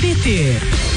BBT.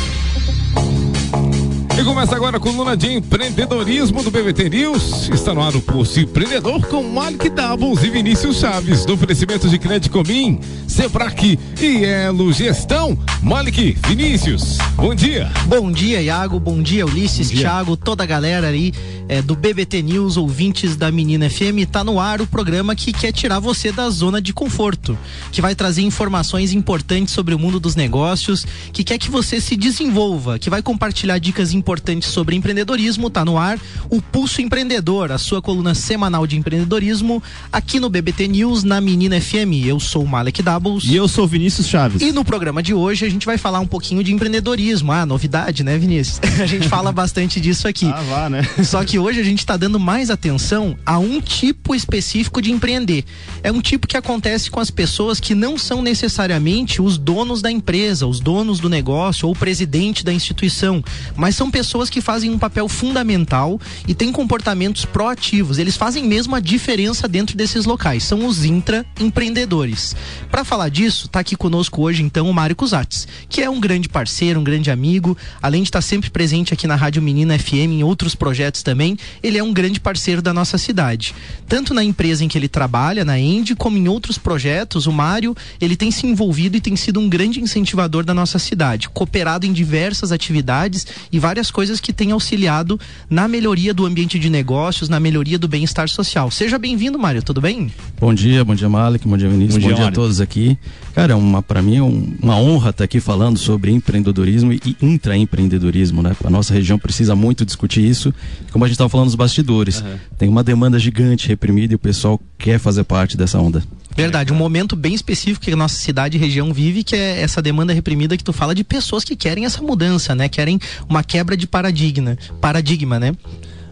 E começa agora a coluna de empreendedorismo do BBT News. Está no ar o Pulso Empreendedor com Malik Doubles e Vinícius Chaves, do oferecimento de Crédito Comim, Sebrac e Elo Gestão. Malik, Vinícius, bom dia. Bom dia, Iago. Bom dia, Ulisses, bom dia. Thiago, toda a galera aí é, do BBT News, ouvintes da Menina FM. Tá no ar o programa que quer tirar você da zona de conforto, que vai trazer informações importantes sobre o mundo dos negócios, que quer que você se desenvolva, que vai compartilhar dicas importantes importante sobre empreendedorismo, tá no ar o Pulso Empreendedor, a sua coluna semanal de empreendedorismo aqui no BBT News na Menina FM. Eu sou o Malek Doubles. E eu sou Vinícius Chaves. E no programa de hoje a gente vai falar um pouquinho de empreendedorismo. Ah, novidade, né, Vinícius? a gente fala bastante disso aqui. Ah, vá, né? Só que hoje a gente tá dando mais atenção a um tipo específico de empreender. É um tipo que acontece com as pessoas que não são necessariamente os donos da empresa, os donos do negócio ou o presidente da instituição, mas são pessoas que fazem um papel fundamental e têm comportamentos proativos. Eles fazem mesmo a diferença dentro desses locais. São os intraempreendedores. Para falar disso, está aqui conosco hoje então o Mário Cusatz, que é um grande parceiro, um grande amigo, além de estar tá sempre presente aqui na Rádio Menina FM em outros projetos também, ele é um grande parceiro da nossa cidade. Tanto na empresa em que ele trabalha, na End, como em outros projetos, o Mário, ele tem se envolvido e tem sido um grande incentivador da nossa cidade, cooperado em diversas atividades e várias coisas que têm auxiliado na melhoria do ambiente de negócios, na melhoria do bem-estar social. Seja bem-vindo, Mário, tudo bem? Bom dia, bom dia, Malik, bom dia, Vinícius, bom, bom dia, dia a todos aqui. Cara, é uma, para mim é um, uma honra estar aqui falando sobre empreendedorismo e intraempreendedorismo, né? A nossa região precisa muito discutir isso. Como a gente estava falando nos bastidores, uhum. tem uma demanda gigante reprimida e o pessoal quer fazer parte dessa onda. Verdade, um momento bem específico que a nossa cidade e região vive, que é essa demanda reprimida que tu fala de pessoas que querem essa mudança, né? Querem uma quebra de paradigma, paradigma, né?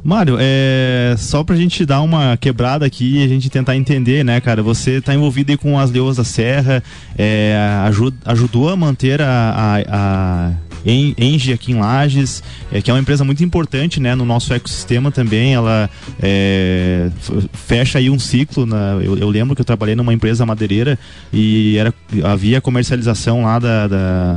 Mário, é só pra gente dar uma quebrada aqui e a gente tentar entender, né, cara? Você tá envolvido aí com as Leoas da Serra, é, ajud, ajudou a manter a, a, a Engie aqui em Lages, é, que é uma empresa muito importante né, no nosso ecossistema também. Ela é, fecha aí um ciclo. Na, eu, eu, lembro que eu trabalhei numa empresa madeireira e era, havia comercialização lá da, da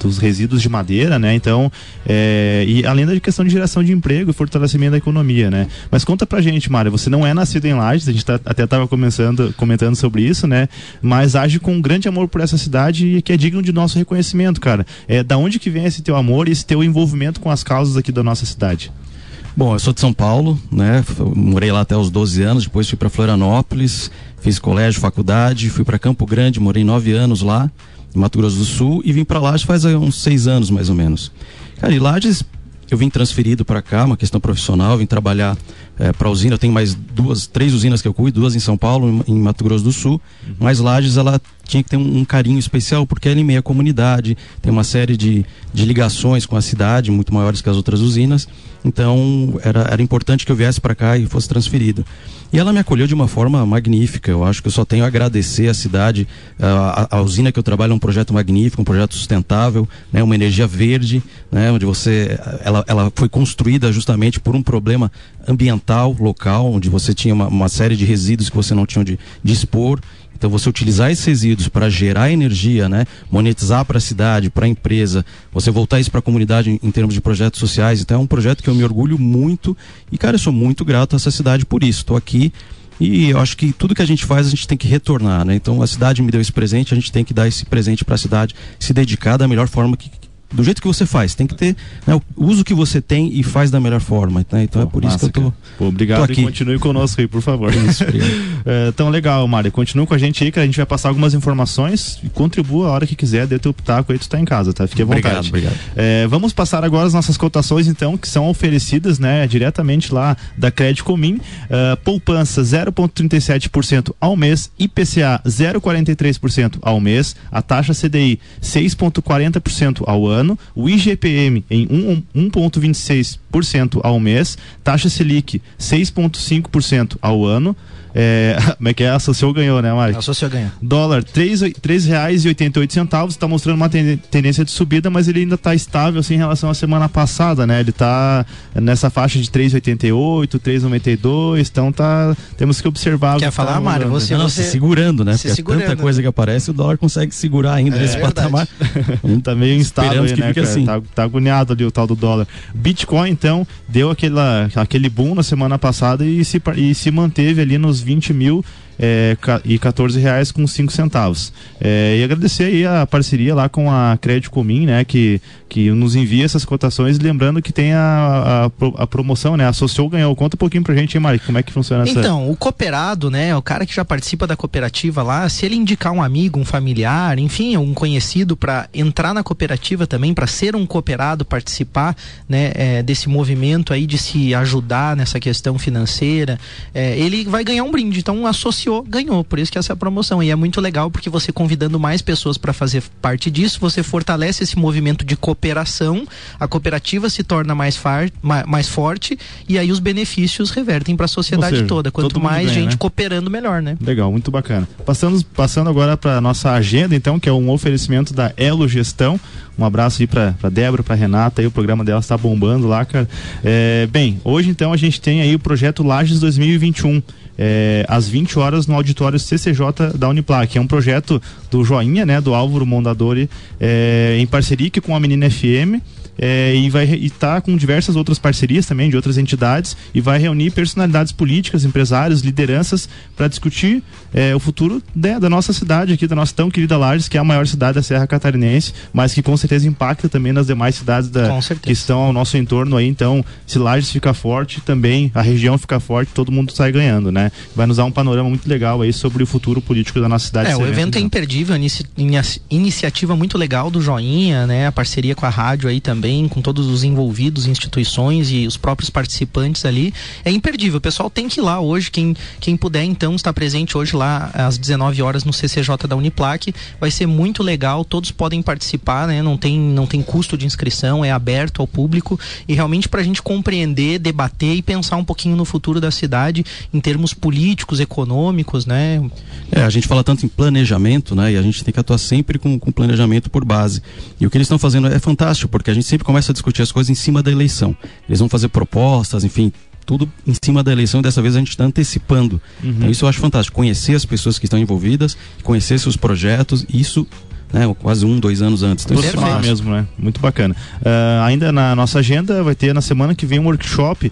dos resíduos de madeira, né? Então, é, e além da questão de geração de emprego e fortalecimento da economia, né? Mas conta pra gente, Mário, você não é nascido em Lages, a gente tá, até estava começando, comentando sobre isso, né? Mas age com um grande amor por essa cidade e que é digno de nosso reconhecimento, cara. É, da onde que vem esse teu amor e esse teu envolvimento com as causas aqui da nossa cidade? Bom, eu sou de São Paulo, né? Morei lá até os 12 anos, depois fui para Florianópolis, fiz colégio, faculdade, fui para Campo Grande, morei nove anos lá, em Mato Grosso do Sul, e vim para Lages faz uns seis anos mais ou menos. Cara, e Lages eu vim transferido para cá, uma questão profissional, vim trabalhar é, para a usina. Eu tenho mais duas, três usinas que eu cuido, duas em São Paulo, em, em Mato Grosso do Sul. Uhum. Mas Lages, ela tinha que ter um, um, carinho especial, porque ela é em meia comunidade, tem uma série de, de ligações com a cidade, muito maiores que as outras usinas. Então, era, era importante que eu viesse para cá e fosse transferido. E ela me acolheu de uma forma magnífica. Eu acho que eu só tenho a agradecer à cidade. A, a, a usina que eu trabalho é um projeto magnífico, um projeto sustentável, né, uma energia verde, né, onde você. Ela, ela foi construída justamente por um problema ambiental local, onde você tinha uma, uma série de resíduos que você não tinha de, de expor. Então você utilizar esses resíduos para gerar energia, né, monetizar para a cidade, para a empresa, você voltar isso para a comunidade em, em, termos de projetos sociais. Então é um projeto que eu me orgulho muito e cara, eu sou muito grato a essa cidade por isso. Estou aqui e eu acho que tudo que a gente faz a gente tem que retornar, né? Então a cidade me deu esse presente, a gente tem que dar esse presente para a cidade, se dedicar da melhor forma que, do jeito que você faz. Tem que ter né, o uso que você tem e faz da melhor forma. Né? Então é Pô, é por massa, isso que eu tô. Pô, obrigado tô aqui. e continue conosco aí, por favor. Isso, é, tão legal, Mário. Continue com a gente aí que a gente vai passar algumas informações e contribua a hora que quiser, dê teu pitaco aí, tu tá em casa, tá? Fique à vontade. Obrigado, obrigado. É, vamos passar agora as nossas cotações, então, que são oferecidas, né, diretamente lá da Crédito Comim. Uh, poupança 0,37% ao mês, IPCA 0,43% ao mês, a taxa CDI 6,40% ao ano, o IGPM em 1,26% ao mês, taxa Selic 6,5% ao ano É, como é que é? Associou ganhou, né, Mari? Associou ganhou. Dólar R$ reais e 88 centavos, está mostrando uma tendência de subida, mas ele ainda está estável assim, em relação à semana passada, né? Ele está nessa faixa de 3,88, 3,92, então tá, temos que observar. Quer falar, tá Mário? Você, não, você... Se segurando, né? Se Porque segurando. tanta coisa que aparece, o dólar consegue segurar ainda É, nesse verdade. patamar. tá meio instável que né, fique cara? assim. Tá, tá agoniado ali o tal do dólar. Bitcoin, então, deu aquela, aquele boom na semana passada e se, e se manteve ali nos 20 mil é, e 14 reais com 5 centavos. É, e agradecer aí a parceria lá com a Crédito Comim, né, que, que nos envia essas cotações, lembrando que tem a, a, a promoção, né, associou ganhou. Conta um pouquinho pra gente, hein, Mari, como é que funciona essa... Então, o cooperado, né, o cara que já participa da cooperativa lá, se ele indicar um amigo, um familiar, enfim, um conhecido para entrar na cooperativa também, para ser um cooperado, participar, né, é, desse movimento aí de se ajudar nessa questão financeira, é, ele vai ganhar um brinde. Então, associou, ganhou. Por isso que essa é a promoção. E é muito legal porque você convidando mais pessoas para fazer parte disso, você fortalece esse movimento de cooperação, a cooperativa se torna mais, far, ma- mais forte e aí os benefícios revertem para a sociedade seja, toda. Quanto mais ganha, gente né? cooperando, melhor, né? Legal, muito bacana. Passando, passando agora para nossa agenda, então, que é um oferecimento da Elo Gestão. Um abraço aí para Débora, para Renata, aí o programa dela está bombando lá, cara. É, bem, hoje então a gente tem aí o projeto Lages 2021. É, às 20 horas no auditório CCJ da Uniplac. É um projeto do Joinha, né, do Álvaro Mondadori, é, em parceria com a Menina FM. É, e vai estar com diversas outras parcerias também de outras entidades e vai reunir personalidades políticas, empresários, lideranças para discutir é, o futuro da nossa cidade aqui, da nossa tão querida Lages, que é a maior cidade da Serra Catarinense, mas que com certeza impacta também nas demais cidades da, que estão ao nosso entorno aí. Então, se Lages fica forte, também a região fica forte, todo mundo sai ganhando, né? Vai nos dar um panorama muito legal aí sobre o futuro político da nossa cidade. É, o evento é imperdível, inici- iniciativa muito legal do Joinha, né? A parceria com a rádio aí também, com todos os envolvidos, instituições e os próprios participantes ali. É imperdível. O pessoal tem que ir lá hoje, quem, quem puder então estar presente hoje lá às 19 horas no CCJ da Uniplac. Vai ser muito legal, todos podem participar, né? Não tem, não tem custo de inscrição, é aberto ao público e realmente para a gente compreender, debater e pensar um pouquinho no futuro da cidade em termos políticos, econômicos, né? É, a gente fala tanto em planejamento, né? E a gente tem que atuar sempre com, com planejamento por base. E o que eles estão fazendo é fantástico, porque a gente sempre começa a discutir as coisas em cima da eleição. Eles vão fazer propostas, enfim, tudo em cima da eleição e dessa vez a gente está antecipando. Então isso eu acho fantástico. Conhecer as pessoas que estão envolvidas, conhecer seus projetos, isso, né, quase um, dois anos antes. Então, isso é mesmo, né? Muito bacana. Ah, ainda na nossa agenda vai ter na semana que vem um workshop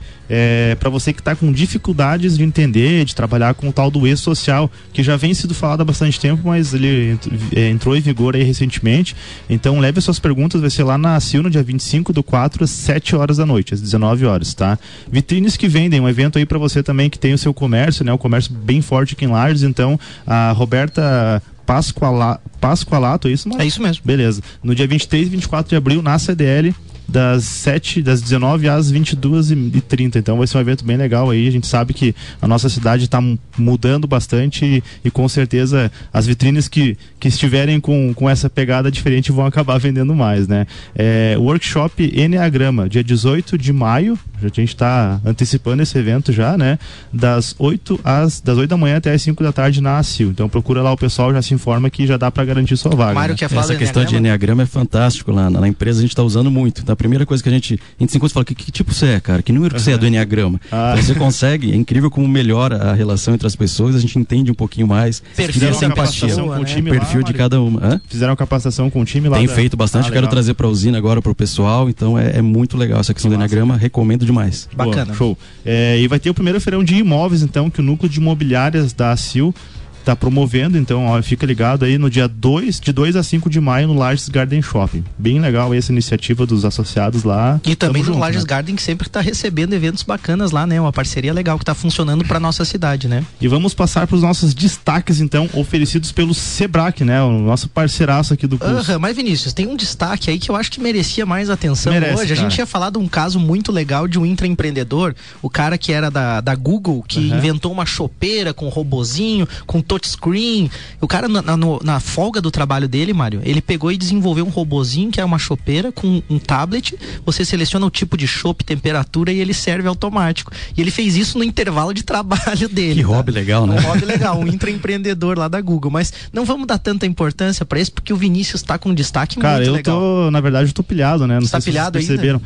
para você que está com dificuldades de entender, de trabalhar com o tal do e-social, que já vem sido falado há bastante tempo, mas ele ent- eh, entrou em vigor aí recentemente. Então leve as suas perguntas, vai ser lá na CIL no dia 25 do 4 às 7 horas da noite, às 19 horas, tá? Vitrines que vendem, um evento aí para você também que tem o seu comércio, né? O comércio bem forte aqui em Lages, então a Roberta Pascoala, Pascoalato, é isso, Mara? É isso mesmo. Beleza. No dia 23 e 24 de abril, na CDL, das 7, das 19 às 22 e 30 Então vai ser um evento bem legal aí. A gente sabe que a nossa cidade está mudando bastante e, e com certeza as vitrines que, que estiverem com, com essa pegada diferente vão acabar vendendo mais, né? É, workshop Enneagrama, dia 18 de maio. A gente está antecipando esse evento já, né? Das 8 às das 8 da manhã até as 5 da tarde na ACIL. Então procura lá o pessoal, já se informa que já dá para garantir sua vaga. Mário né? falar Essa questão de Enneagrama? Enneagrama é fantástico lá na, na empresa, a gente está usando muito. A primeira coisa que a gente, a gente se encontra e fala, que, que tipo você é, cara? Que número que você é do Enneagrama? Ah. Então, você consegue, é incrível como melhora a relação entre as pessoas, a gente entende um pouquinho mais Perfil simpatia. pessoa, com o né? time o perfil lá, de cada uma. Hã? Fizeram capacitação com o time lá. Tem da- feito bastante, Ah, quero trazer para a usina agora para o pessoal, então é, é muito legal essa questão do massa. Enneagrama, recomendo demais. Boa, Bacana. show. É, e vai ter o primeiro feirão de imóveis, então, que o núcleo de imobiliárias da ACIL está promovendo. Então, ó, fica ligado aí no dia 2, de 2 a 5 de maio, no Lages Garden Shopping. Bem legal essa iniciativa dos associados lá. E também Tamo no junto, Lages né? Garden, que sempre está recebendo eventos bacanas lá, né? Uma parceria legal que está funcionando para nossa cidade, né? E vamos passar para os nossos destaques, então, oferecidos pelo Sebrac, né? O nosso parceiraço aqui do curso. Aham, mas Vinícius, tem um destaque aí que eu acho que merecia mais atenção Merece, hoje. A cara. gente tinha falado um caso muito legal de um intraempreendedor, o cara que era da, da Google, que Aham. inventou uma chopeira com robozinho, com touchscreen. O cara, na, na, na, folga do trabalho dele, Mário, ele pegou e desenvolveu um robozinho que é uma chopeira com um tablet. Você seleciona o tipo de chopp, temperatura e ele serve automático. E ele fez isso no intervalo de trabalho dele. Que tá? hobby legal, né? Um hobby legal, um intraempreendedor lá da Google. Mas não vamos dar tanta importância para isso, porque o Vinícius está com um destaque cara, muito legal. Cara, eu tô, na verdade, eu tô pilhado, né? Não tá sei pilhado se vocês perceberam.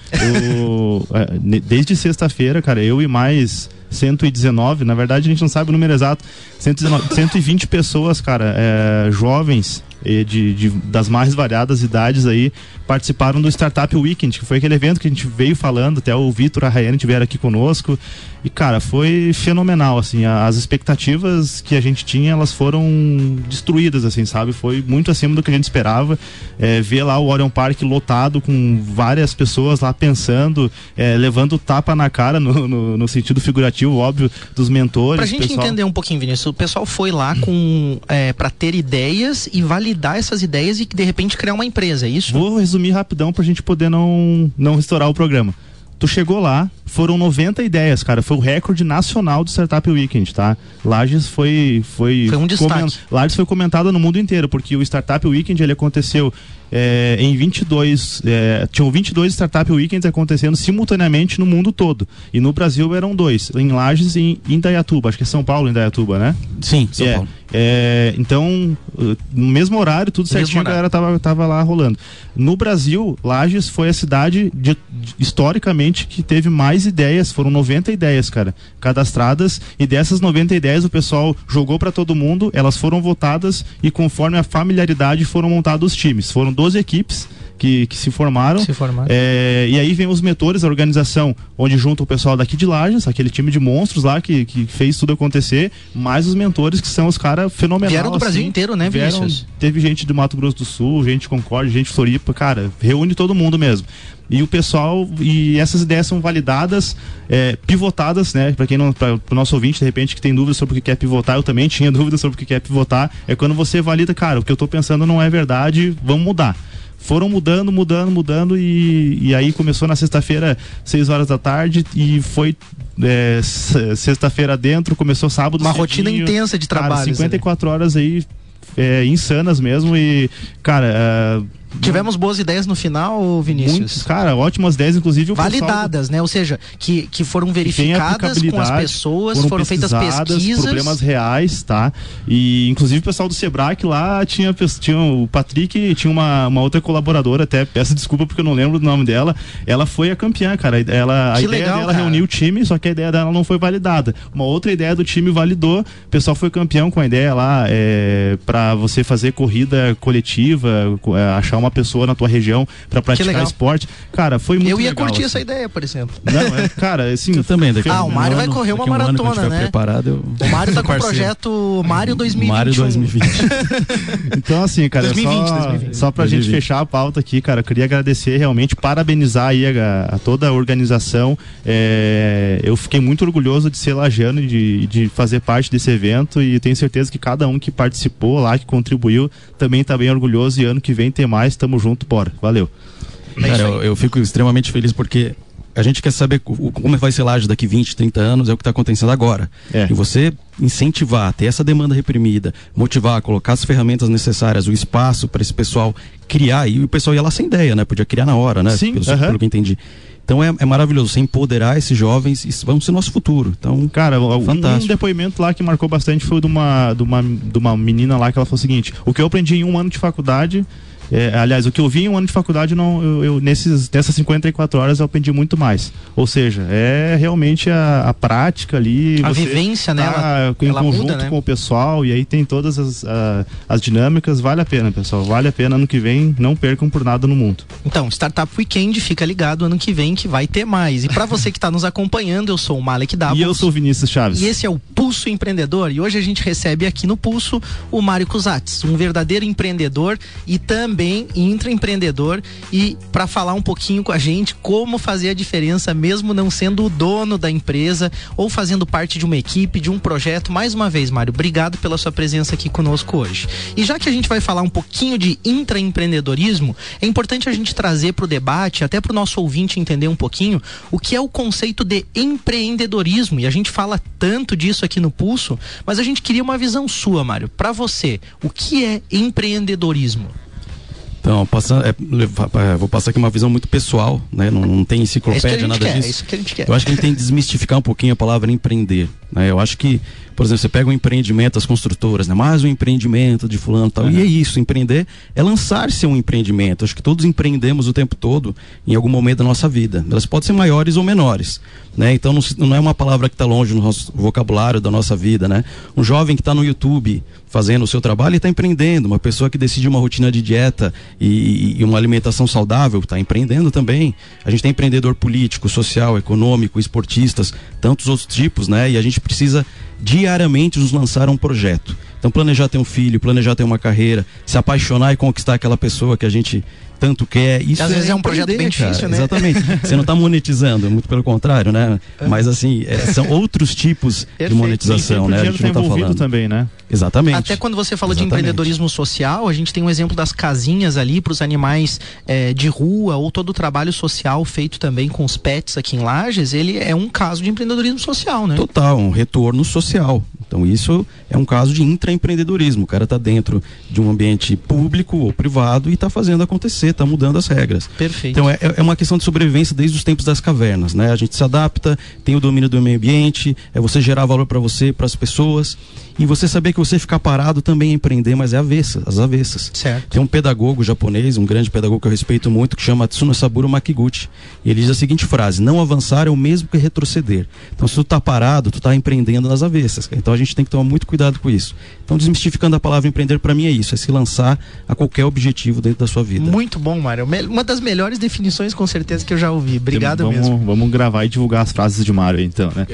o, é, desde sexta-feira, cara, eu e mais 119, na verdade a gente não sabe o número exato, 119, 120 pessoas, cara, é, jovens de, de, das mais variadas idades aí participaram do Startup Weekend, que foi aquele evento que a gente veio falando, até o Vitor e a Rayane tiveram aqui conosco. E, cara, foi fenomenal, assim, as expectativas que a gente tinha, elas foram destruídas, assim, sabe? Foi muito acima do que a gente esperava. É, ver lá o Orion Park lotado com várias pessoas lá pensando, é, levando tapa na cara, no, no, no, sentido figurativo, óbvio, dos mentores. Pra gente pessoal... entender um pouquinho, Vinícius, o pessoal foi lá com é, para ter ideias e validar essas ideias e de repente criar uma empresa, é isso? Vou resumir rapidão pra gente poder não, não restaurar o programa. Tu chegou lá, foram 90 ideias, cara. Foi o recorde nacional do Startup Weekend, tá? Lages foi foi foi um destaque. Lages foi comentada no mundo inteiro, porque o Startup Weekend ele aconteceu é, em 22, é, tinham 22 Startup Weekends acontecendo simultaneamente no mundo todo. E no Brasil eram dois, em Lages e em Indaiatuba, acho que é São Paulo, Indaiatuba, né? Sim, São é, Paulo. É, então, no mesmo horário, tudo certinho, a galera tava, tava lá rolando. No Brasil, Lages foi a cidade de, de, historicamente que teve mais ideias, foram 90 ideias, cara, cadastradas, e dessas 90 ideias o pessoal jogou para todo mundo, elas foram votadas e conforme a familiaridade foram montados os times. Foram 12 equipes que, que se formaram. Se formaram. É, e aí vem os mentores, a organização, onde junta o pessoal daqui de Lages, aquele time de monstros lá que, que fez tudo acontecer, mais os mentores que são os caras fenomenais. Vieram do assim, Brasil inteiro, né, vieram, Vinícius? Teve gente do Mato Grosso do Sul, gente de Concórdia, gente de Floripa, cara, reúne todo mundo mesmo e o pessoal e essas ideias são validadas é, pivotadas né para quem não para o nosso ouvinte de repente que tem dúvidas sobre o que quer pivotar eu também tinha dúvidas sobre o que quer pivotar é quando você valida cara o que eu estou pensando não é verdade vamos mudar foram mudando, mudando, mudando e, e aí começou na sexta-feira, 6 horas da tarde e foi é, sexta-feira dentro, começou sábado. Uma cedinho, rotina intensa de trabalho. Cara, 54 ali. horas aí é, insanas mesmo e, cara. Uh, Tivemos boas ideias no final, Vinícius? Muitos, cara, ótimas ideias, inclusive Validadas, né? Ou seja, que, que foram verificadas com as pessoas, foram, foram feitas pesquisas. Problemas reais, tá? E inclusive o pessoal do Sebrae lá tinha, tinha o Patrick, tinha uma, uma outra colaboradora, até peço desculpa porque eu não lembro do nome dela. Ela foi a campeã, cara. Ela, a que ideia legal, dela cara. reuniu o time, só que a ideia dela não foi validada. Uma outra ideia do time validou, o pessoal foi campeão com a ideia lá é, para você fazer corrida coletiva, é, achar uma pessoa na tua região para praticar esporte. Cara, foi muito Eu ia legal, curtir assim. essa ideia, por exemplo. Não, é, cara, assim. Eu também, daqui Ah, o um Mário vai ano, correr uma um maratona, né? Preparado, eu... O Mário tá com o projeto Mário 2021. Mário 2020. Então, assim, cara, 2020, só, 2020. só pra gente 2020. fechar a pauta aqui, cara, eu queria agradecer realmente, parabenizar aí a, a toda a organização. É, eu fiquei muito orgulhoso de ser lajano e de, de fazer parte desse evento e tenho certeza que cada um que participou lá, que contribuiu, também tá bem orgulhoso e ano que vem tem mais, tamo junto, bora. Valeu. Cara, eu, eu fico extremamente feliz porque a gente quer saber co- como vai ser Laje daqui 20, 30 anos, é o que está acontecendo agora. É. E você incentivar, ter essa demanda reprimida, motivar, colocar as ferramentas necessárias, o espaço para esse pessoal criar, e o pessoal ia lá sem ideia, né? Podia criar na hora, né? Sim, pelo, aham. pelo que eu entendi. Então é, é maravilhoso, você empoderar esses jovens, e vão ser nosso futuro. Então, Cara, um- um Fantástico. depoimento lá que marcou bastante foi de uma, de, uma, de uma menina lá que ela falou o seguinte: o que eu aprendi em um ano de faculdade. É, aliás, o que eu vi em um ano de faculdade, não, eu, eu- nesses, nessas 54 horas eu aprendi muito mais. Ou seja, é realmente a, a prática ali. A vivência, né? tá Ela- em ela conjunto muda, né? com o pessoal, e aí tem todas as, a- as dinâmicas. Vale a pena, pessoal. Vale a pena ano que vem. Não percam por nada no mundo. Então, Startup Weekend, fica ligado ano que vem que vai ter mais. E para você que está nos acompanhando, eu sou o Malek Davos. E eu sou o Vinícius Chaves. E esse é o Pulso Empreendedor. E hoje a gente recebe aqui no Pulso o Mário Cusatz, um verdadeiro empreendedor e também também intraempreendedor e para falar um pouquinho com a gente como fazer a diferença mesmo não sendo o dono da empresa ou fazendo parte de uma equipe, de um projeto. Mais uma vez, Mário, obrigado pela sua presença aqui conosco hoje. E já que a gente vai falar um pouquinho de intraempreendedorismo, é importante a gente trazer para o debate, até para o nosso ouvinte entender um pouquinho, o que é o conceito de empreendedorismo. E a gente fala tanto disso aqui no Pulso, mas a gente queria uma visão sua, Mário. Para você, o que é empreendedorismo? Então, passando, é, é, vou passar aqui uma visão muito pessoal, né? Não, não tem enciclopédia, é nada quer, disso. É isso que a gente quer. Eu acho que a gente tem que desmistificar um pouquinho a palavra empreender. Né? Eu acho que, por exemplo, você pega um empreendimento, as construtoras, né? Mais um empreendimento de fulano e tal. Uhum. E é isso, empreender é lançar-se um empreendimento. Acho que todos empreendemos o tempo todo em algum momento da nossa vida. Elas podem ser maiores ou menores. Né? Então não, não é uma palavra que está longe no nosso vocabulário da nossa vida, né? Um jovem que está no YouTube fazendo o seu trabalho e está empreendendo. Uma pessoa que decide uma rotina de dieta e, e uma alimentação saudável está empreendendo também. A gente tem empreendedor político, social, econômico, esportistas, tantos outros tipos, né? E a gente precisa diariamente nos lançar um projeto. Então planejar ter um filho, planejar ter uma carreira, se apaixonar e conquistar aquela pessoa que a gente tanto quer. Isso às é vezes é um projeto bem cara. difícil, né? Exatamente. Você não está monetizando, muito pelo contrário, né? É. Mas assim, é, são outros tipos de monetização, né? A gente não está falando também, né? Exatamente. Até quando você falou Exatamente. de empreendedorismo social, a gente tem um exemplo das casinhas ali para os animais é, de rua ou todo o trabalho social feito também com os pets aqui em Lages, ele é um caso de empreendedorismo social, né? Total, um retorno social. Então isso é um caso de intraempreendedorismo. O cara está dentro de um ambiente público ou privado e está fazendo acontecer, está mudando as regras. Perfeito. Então é, é uma questão de sobrevivência desde os tempos das cavernas, né? A gente se adapta, tem o domínio do meio ambiente, é você gerar valor para você, para as pessoas e você saber que você ficar parado também é empreender, mas é avessa, as avessas. Certo. Tem um pedagogo japonês, um grande pedagogo que eu respeito muito, que chama Tsunosaburo Makiguchi. E ele diz a seguinte frase: não avançar é o mesmo que retroceder. Então, se tu tá parado, tu tá empreendendo nas avessas. Então a gente tem que tomar muito cuidado com isso. Então, desmistificando a palavra empreender, para mim é isso: é se lançar a qualquer objetivo dentro da sua vida. Muito bom, Mário. Uma das melhores definições, com certeza, que eu já ouvi. Obrigado vamos, mesmo. Vamos gravar e divulgar as frases de Mário, então, né?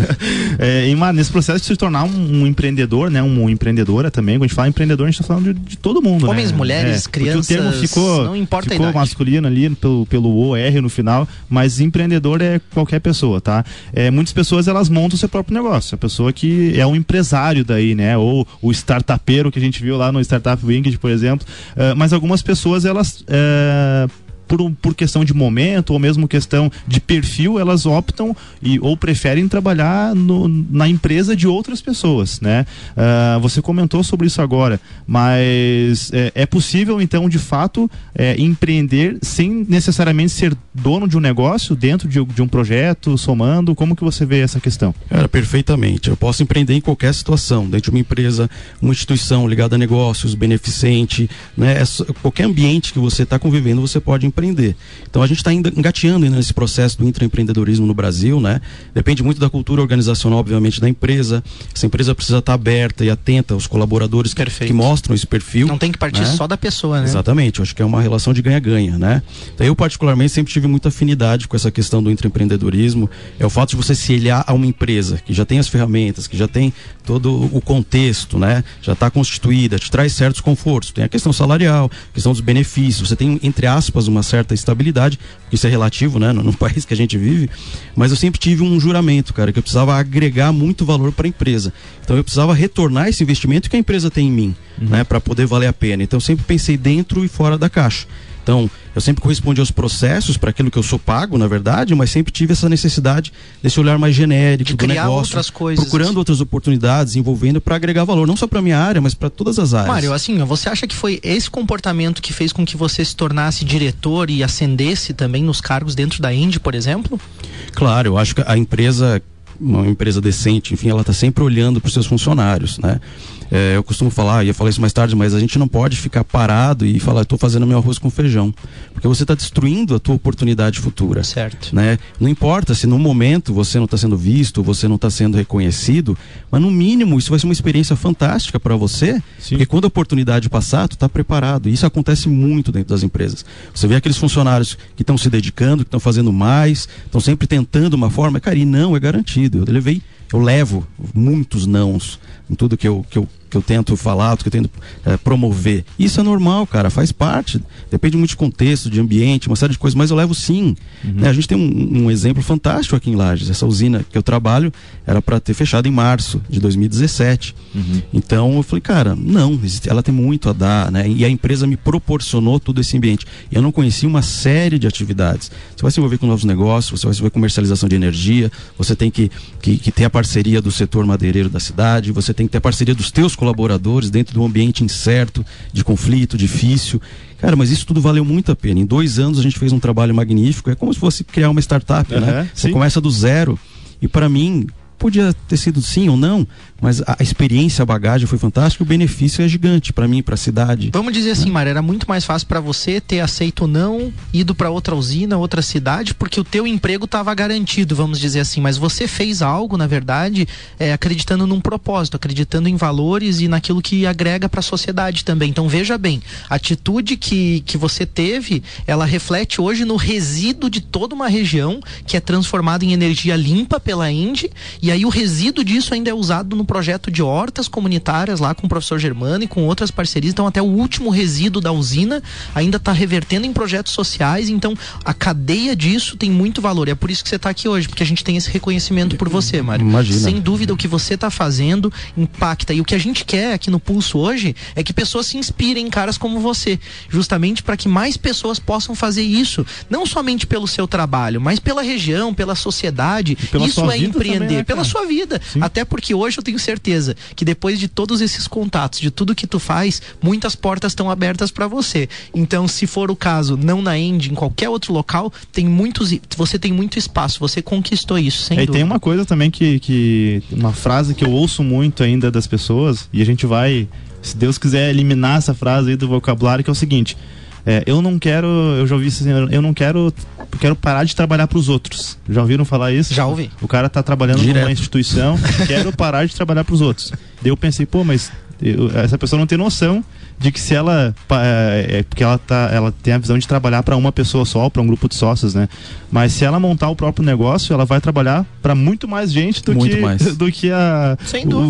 é, e, nesse processo de se tornar um, um empreendedor, né? Um empreendedora também. Quando a gente fala empreendedor, a gente está falando de, de, todo mundo. Homens, né? mulheres, é, crianças. o termo ficou, não importa ficou masculino ali pelo, pelo OR no final, mas empreendedor é qualquer pessoa, tá? É, muitas pessoas elas montam o seu próprio negócio. A pessoa que é um empresário daí, né? Ou o startupeiro que a gente viu lá no Startup Winged, por exemplo. Uh, mas algumas pessoas elas. Uh, por, por questão de momento ou mesmo questão de perfil, elas optam e, ou preferem trabalhar no, na empresa de outras pessoas, né? Uh, você comentou sobre isso agora, mas é, é possível então de fato é, empreender sem necessariamente ser dono de um negócio dentro de, de, um projeto, somando? Como que você vê essa questão? Cara, perfeitamente. Eu posso empreender em qualquer situação, dentro de uma empresa, uma instituição ligada a negócios, beneficente, né? É qualquer ambiente que você está convivendo, você pode empreender. Então a gente está engateando nesse processo do intraempreendedorismo no Brasil, né? Depende muito da cultura organizacional, obviamente, da empresa. Essa empresa precisa estar tá aberta e atenta aos colaboradores que, que, mostram esse perfil. Não tem que partir né? só da pessoa, né? Exatamente. Eu acho que é uma relação de ganha-ganha, né? Então eu particularmente sempre tive muita afinidade com essa questão do intraempreendedorismo. É o fato de você se aliar a uma empresa que já tem as ferramentas, que já tem todo o contexto, né? Já está constituída, te traz certos confortos. Tem a questão salarial, questão dos benefícios. Você tem entre aspas uma certa estabilidade, isso é relativo, né, no, no, país que a gente vive, mas eu sempre tive um juramento, cara, que eu precisava agregar muito valor para a empresa. Então eu precisava retornar esse investimento que a empresa tem em mim, uhum. né, para poder valer a pena. Então eu sempre pensei dentro e fora da caixa. Então, eu sempre correspondi aos processos para aquilo que eu sou pago, na verdade, mas sempre tive essa necessidade desse olhar mais genérico de do negócio, outras coisas. procurando outras oportunidades, envolvendo para agregar valor, não só para minha área, mas para todas as áreas. Mário, assim, você acha que foi esse comportamento que fez com que você se tornasse diretor e ascendesse também nos cargos dentro da Indy, por exemplo? Claro, eu acho que a empresa uma empresa decente, enfim, ela está sempre olhando para os seus funcionários, né? É, eu costumo falar, ia falar isso mais tarde, mas a gente não pode ficar parado e falar, estou fazendo meu arroz com feijão. Porque você está destruindo a tua oportunidade futura. Certo. Né? Não importa se no momento você não está sendo visto, você não está sendo reconhecido, mas no mínimo isso vai ser uma experiência fantástica para você, Sim. porque quando a oportunidade passar, tu está preparado. E isso acontece muito dentro das empresas. Você vê aqueles funcionários que estão se dedicando, que estão fazendo mais, estão sempre tentando uma forma, cara, e não é garantido. Eu levei, eu levo muitos nãos em tudo que eu, que eu que eu tento falar, que eu tento é, promover. Isso é normal, cara, faz parte. Depende muito de contexto, de ambiente, uma série de coisas, mas eu levo sim. Uhum. Né? A gente tem um, um, exemplo fantástico aqui em Lages. Essa usina que eu trabalho era para ter fechado em março de 2017. Uhum. Então eu falei, cara, não, ela tem muito a dar, né? E a empresa me proporcionou todo esse ambiente. Eu não conhecia uma série de atividades. Você vai se envolver com novos negócios, você vai se envolver com comercialização de energia, você tem que, que, que ter a parceria do setor madeireiro da cidade, você tem que ter a parceria dos teus colaboradores dentro de um ambiente incerto, de conflito, difícil. Cara, mas isso tudo valeu muito a pena. Em dois anos a gente fez um trabalho magnífico. É como se fosse criar uma startup, uhum, né? Você sim. começa do zero. E para mim, podia ter sido sim ou não, mas a experiência, a bagagem foi fantástica, o benefício é gigante para mim, para a cidade. Vamos dizer assim, Mário, era muito mais fácil para você ter aceito ou não, ido para outra usina, outra cidade, porque o teu emprego estava garantido, vamos dizer assim, mas você fez algo, na verdade, é, acreditando num propósito, acreditando em valores e naquilo que agrega para a sociedade também. Então veja bem, a atitude que, que você teve, ela reflete hoje no resíduo de toda uma região que é transformada em energia limpa pela Indy e aí o resíduo disso ainda é usado no projeto de hortas comunitárias lá com o professor Germano e com outras parcerias. Então, até o último resíduo da usina ainda está revertendo em projetos sociais. Então, a cadeia disso tem muito valor. E é por isso que você está aqui hoje, porque a gente tem esse reconhecimento por você, Mário. Imagina. Sem dúvida, o que você está fazendo impacta. E o que a gente quer aqui no Pulso hoje é que pessoas se inspirem em caras como você, justamente para que mais pessoas possam fazer isso, não somente pelo seu trabalho, mas pela região, pela sociedade. Isso é empreender, também, né, pela sua vida. Sim. Até porque hoje eu tenho certeza que depois de todos esses contatos, de tudo que tu faz, muitas portas estão abertas para você. Então, se for o caso, não na End, em qualquer outro local, tem muitos, você tem muito espaço, você conquistou isso, sem é. E tem uma coisa também que, que uma frase que eu ouço muito ainda das pessoas e a gente vai, se Deus quiser eliminar essa frase aí do vocabulário, que é o seguinte: é, eu não quero, eu já ouvi isso eu não quero, quero parar de trabalhar para os outros. Já ouviram falar isso? Já ouvi. O cara tá trabalhando Direto. numa instituição, quero parar de trabalhar para os outros. Daí eu pensei, pô, mas eu, essa pessoa não tem noção de que se ela é, é, porque ela tá ela tem a visão de trabalhar para uma pessoa só para um grupo de sócios né? Mas se ela montar o próprio negócio ela vai trabalhar para muito mais gente do muito que mais. do que a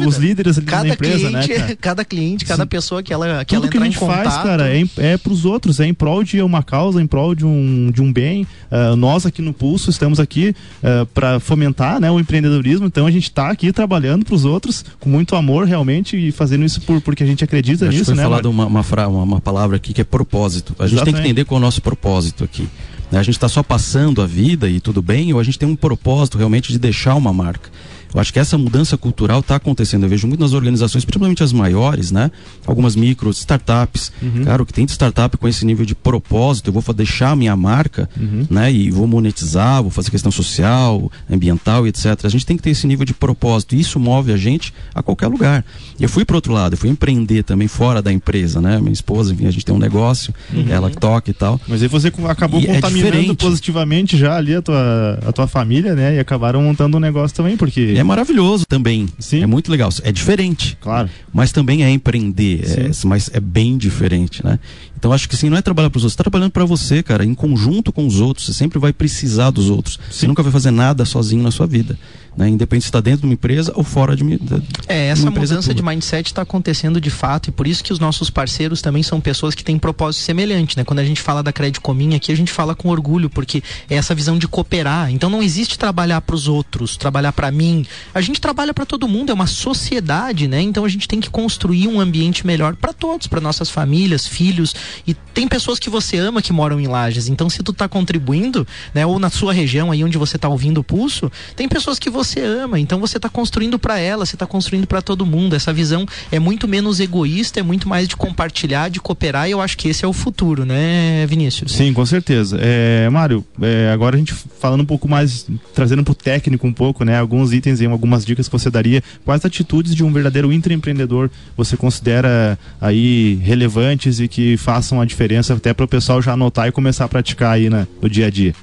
os líderes cada da empresa né, cliente, né cada cliente cada Sim. pessoa que ela que tudo ela que a gente faz cara é, é para os outros é em prol de uma causa em prol de um de um bem. Uh, nós aqui no pulso estamos aqui uh, para fomentar né o empreendedorismo. Então a gente está aqui trabalhando para os outros com muito amor realmente e fazendo isso por porque a gente acredita Acho nisso foi né falado uma, uma, uma uma palavra aqui que é propósito. A gente Exatamente. tem que entender qual é o nosso propósito aqui. Né? A gente está só passando a vida e tudo bem, ou a gente tem um propósito realmente de deixar uma marca. Eu acho que essa mudança cultural está acontecendo. Eu vejo muito nas organizações, principalmente as maiores, né? Algumas micro, startups. Uhum. Cara, o que tem de startup com esse nível de propósito, eu vou deixar a minha marca, uhum. né? E vou monetizar, vou fazer questão social, ambiental e etc. A gente tem que ter esse nível de propósito. E isso move a gente a qualquer lugar. Eu fui para outro lado, eu fui empreender também fora da empresa, né? Minha esposa, enfim, a gente tem um negócio, uhum. ela toca e tal. Mas aí você acabou e é contaminando é positivamente já ali a tua, a tua família, né? E acabaram montando um negócio também, porque. É maravilhoso também. Sim. É muito legal. É diferente. Claro. Mas também é empreender. É, mas é bem diferente, né? Então acho que sim, não é trabalhar para os outros, tá trabalhando para você, cara, em conjunto com os outros. Você sempre vai precisar dos outros. Sim. Você nunca vai fazer nada sozinho na sua vida né? independente se está dentro de uma empresa ou fora de uma, de É, essa mudança de mindset está acontecendo de fato e por isso que os nossos parceiros também são pessoas que têm propósito semelhante. Né? Quando a gente fala da Crédito Comim aqui, a gente fala com orgulho, porque é essa visão de cooperar. Então não existe trabalhar para os outros, trabalhar para mim. A gente trabalha para todo mundo, é uma sociedade, né? Então a gente tem que construir um ambiente melhor para todos, para nossas famílias, filhos. E tem pessoas que você ama que moram em lajes. Então se tu está contribuindo, né, ou na sua região aí onde você está ouvindo o pulso, tem pessoas que você você ama. Então você está construindo para ela, você está construindo para todo mundo. Essa visão é muito menos egoísta, é muito mais de compartilhar, de cooperar. E eu acho que esse é o futuro, né, Vinícius? Sim, com certeza. É, Mário, é, agora a gente falando um pouco mais, trazendo para o técnico um pouco, né? Alguns itens e algumas dicas que você daria. Quais atitudes de um verdadeiro intraempreendedor você considera aí relevantes e que façam a diferença até para o pessoal já anotar e começar a praticar aí na, no dia a dia?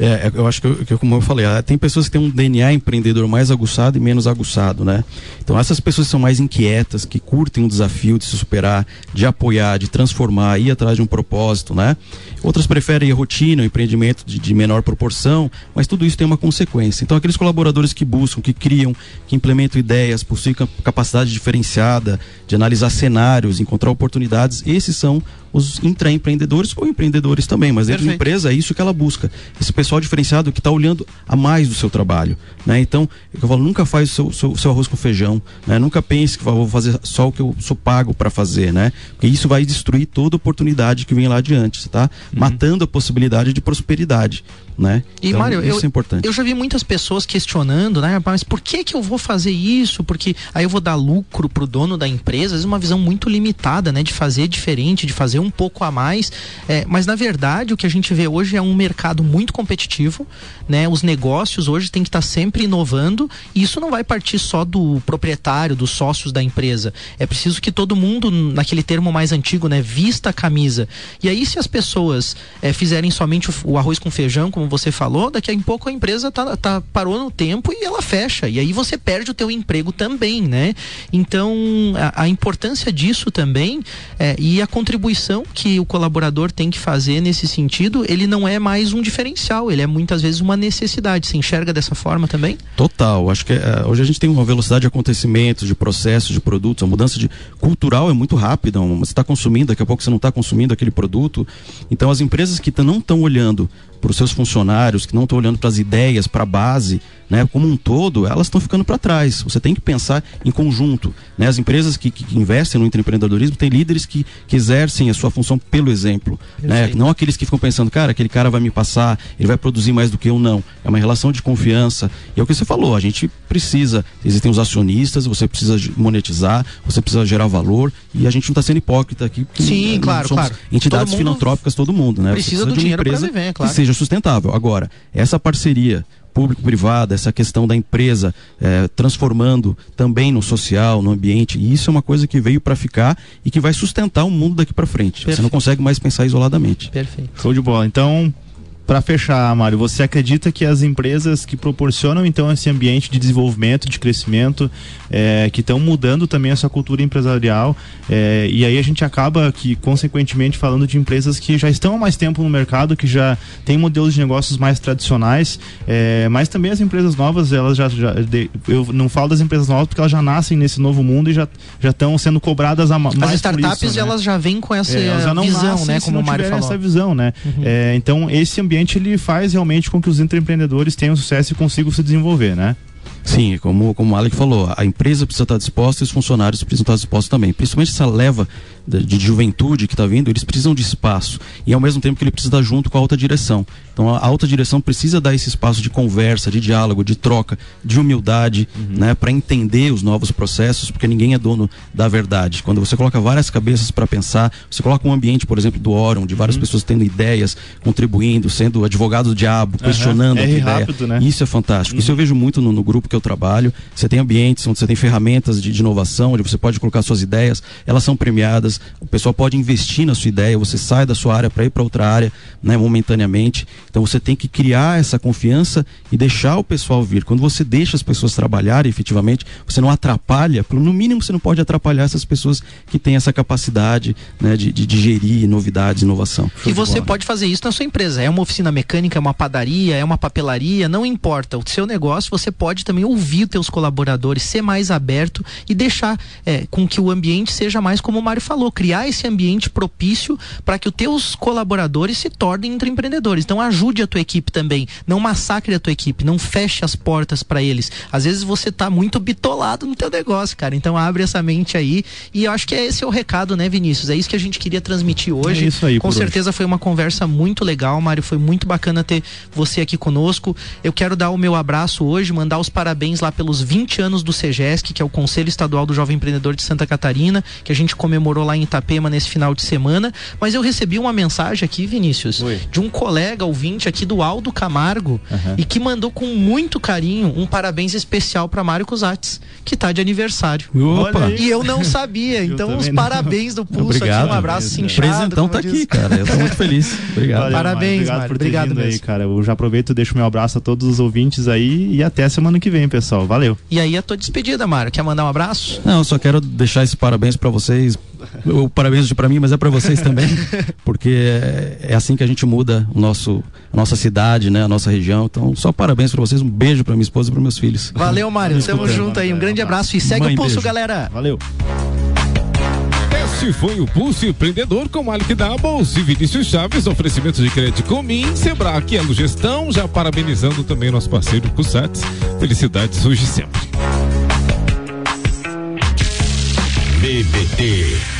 É, é, eu acho que, que, como eu falei, ah, tem pessoas que têm um DNA empreendedor mais aguçado e menos aguçado, né? Então essas pessoas são mais inquietas, que curtem um desafio de se superar, de apoiar, de transformar, ir atrás de um propósito, né? Outras preferem a rotina, o empreendimento de, de menor proporção, mas tudo isso tem uma consequência. Então aqueles colaboradores que buscam, que criam, que implementam ideias, possuem capacidade diferenciada de analisar cenários, encontrar oportunidades, esses são os intraempreendedores ou empreendedores também, mas dentro da empresa é isso que ela busca. Esse pessoal diferenciado que está olhando a mais do seu trabalho. Né? Então, eu falo, nunca faz o seu, seu, seu arroz com feijão, né? nunca pense que vou fazer só o que eu sou pago para fazer, né? Porque isso vai destruir toda oportunidade que vem lá adiante, tá? Uhum. Matando a possibilidade de prosperidade né? E então, Mário, isso eu, é importante. Eu já vi muitas pessoas questionando, né? Mas por que que eu vou fazer isso? Porque aí eu vou dar lucro pro dono da empresa, às vezes uma visão muito limitada, né? De fazer diferente, de fazer um pouco a mais. É, mas na verdade o que a gente vê hoje é um mercado muito competitivo, né? Os negócios hoje têm que estar sempre inovando e isso não vai partir só do proprietário, dos sócios da empresa. É preciso que todo mundo, naquele termo mais antigo, né? Vista a camisa. E aí se as pessoas é, fizerem somente o, o arroz com feijão, como você falou, daqui a pouco a empresa tá, tá, parou no tempo e ela fecha. E aí você perde o teu emprego também, né? Então, a, a importância disso também é, e a contribuição que o colaborador tem que fazer nesse sentido, ele não é mais um diferencial, ele é muitas vezes uma necessidade. Você enxerga dessa forma também? Total. Acho que é, hoje a gente tem uma velocidade de acontecimentos, de processos, de produtos, a mudança de cultural é muito rápida. Você está consumindo, daqui a pouco você não está consumindo aquele produto. Então, as empresas que não estão olhando para os seus funcionários, que não estão olhando para as ideias, para a base, né, como um todo, elas estão ficando para trás. Você tem que pensar em conjunto. Né? As empresas que, que investem no empreendedorismo têm líderes que, que exercem a sua função pelo exemplo. Né? Não aqueles que ficam pensando, cara, aquele cara vai me passar, ele vai produzir mais do que eu, não. É uma relação de confiança. E é o que você falou, a gente precisa, existem os acionistas, você precisa monetizar, você precisa gerar valor, e a gente não está sendo hipócrita aqui. Sim, claro, claro. Entidades todo filantrópicas, todo mundo, né? Precisa, precisa do dinheiro para viver, claro. Que seja sustentável. Agora, essa parceria público-privada, essa questão da empresa é, transformando também no social, no ambiente. E isso é uma coisa que veio para ficar e que vai sustentar o mundo daqui para frente. Perfeito. Você não consegue mais pensar isoladamente. Perfeito. Show de bola. Então, para fechar, Mário, você acredita que as empresas que proporcionam então esse ambiente de desenvolvimento, de crescimento, é, que estão mudando também essa cultura empresarial, é, e aí a gente acaba que, consequentemente, falando de empresas que já estão há mais tempo no mercado, que já têm modelos de negócios mais tradicionais, é, mas também as empresas novas, elas já, já de, eu não falo das empresas novas porque elas já nascem nesse novo mundo e já já estão sendo cobradas a mais As startups isso, né? elas já vêm com essa é, visão, né, como o Mário falou. essa visão, né? Uhum. É, então esse ambiente ambiente ele faz realmente com que os empreendedores tenham sucesso e consigam se desenvolver, né? Sim, como, como o Alec falou, a empresa precisa estar disposta e os funcionários precisam estar dispostos também. Principalmente essa leva de, de juventude que está vindo, eles precisam de espaço. E ao mesmo tempo que ele precisa estar junto com a alta direção. Então a alta direção precisa dar esse espaço de conversa, de diálogo, de troca, de humildade, uhum. né, para entender os novos processos, porque ninguém é dono da verdade. Quando você coloca várias cabeças para pensar, você coloca um ambiente, por exemplo, do Órum, de várias uhum. pessoas tendo ideias, contribuindo, sendo advogado do diabo, questionando uhum. é a ideia. Rápido, né? Isso é fantástico. Isso eu vejo muito no, no, grupo que eu trabalho. Você tem ambientes onde você tem ferramentas de, de inovação, onde você pode colocar suas ideias, elas são premiadas, o pessoal pode investir na sua ideia, você sai da sua área para ir para outra área, né, momentaneamente. Então você tem que criar essa confiança e deixar o pessoal vir. Quando você deixa as pessoas trabalharem efetivamente, você não atrapalha, no mínimo você não pode atrapalhar essas pessoas que têm essa capacidade né, de, de digerir novidades, inovação. E você pode fazer isso na sua empresa. É uma oficina mecânica, é uma padaria, é uma papelaria, não importa. O seu negócio, você pode também ouvir os seus colaboradores, ser mais aberto e deixar é, com que o ambiente seja mais como o Mário falou, criar esse ambiente propício para que os teus colaboradores se tornem empreendedores. Então ajude a tua equipe também, não massacre a tua equipe, não feche as portas para eles. Às vezes você tá muito bitolado no teu negócio, cara. Então abre essa mente aí e eu acho que é esse é o recado, né, Vinícius? É isso que a gente queria transmitir hoje. É isso aí. Com certeza hoje. foi uma conversa muito legal, Mário, foi muito bacana ter você aqui conosco. Eu quero dar o meu abraço hoje, mandar os parabéns parabéns lá pelos 20 anos do SEGESC, que é o Conselho Estadual do Jovem Empreendedor de Santa Catarina, que a gente comemorou lá em Itapema nesse final de semana. Mas eu recebi uma mensagem aqui, Vinícius, Oi. de um colega ouvinte aqui do Aldo Camargo Aham. e que mandou com muito carinho um parabéns especial para Mário Cusatz, que tá de aniversário. Opa! E eu não sabia, então os não. parabéns do Pulso Obrigado. aqui, um abraço. Presentão como tá diz. aqui, cara. Eu tô muito feliz. Obrigado. Valeu, Parabéns, Obrigado Mário. por ter Obrigado vindo aí, mesmo. cara. Eu já aproveito e deixo meu abraço a todos os ouvintes aí e até semana que vem, pessoal. Valeu. E aí a tua despedida, Mário. Quer mandar um abraço? Não, eu só quero deixar esse parabéns pra vocês. O parabéns para mim, mas é pra vocês também, porque é, é assim que a gente muda o nosso, a nossa cidade, né, a nossa região. Então, só parabéns pra vocês, um beijo pra minha esposa e pros meus filhos. Valeu, Mário. Tamo junto aí. Um grande abraço e segue Mãe, o pulso, beijo. galera. Valeu. Este foi o Pulso Empreendedor com Malik Doubles e Vinícius Chaves, oferecimento de crédito Comim, Sebrae, Elo Gestão, já parabenizando também nosso parceiro Cusatz. Felicidades hoje sempre. BBT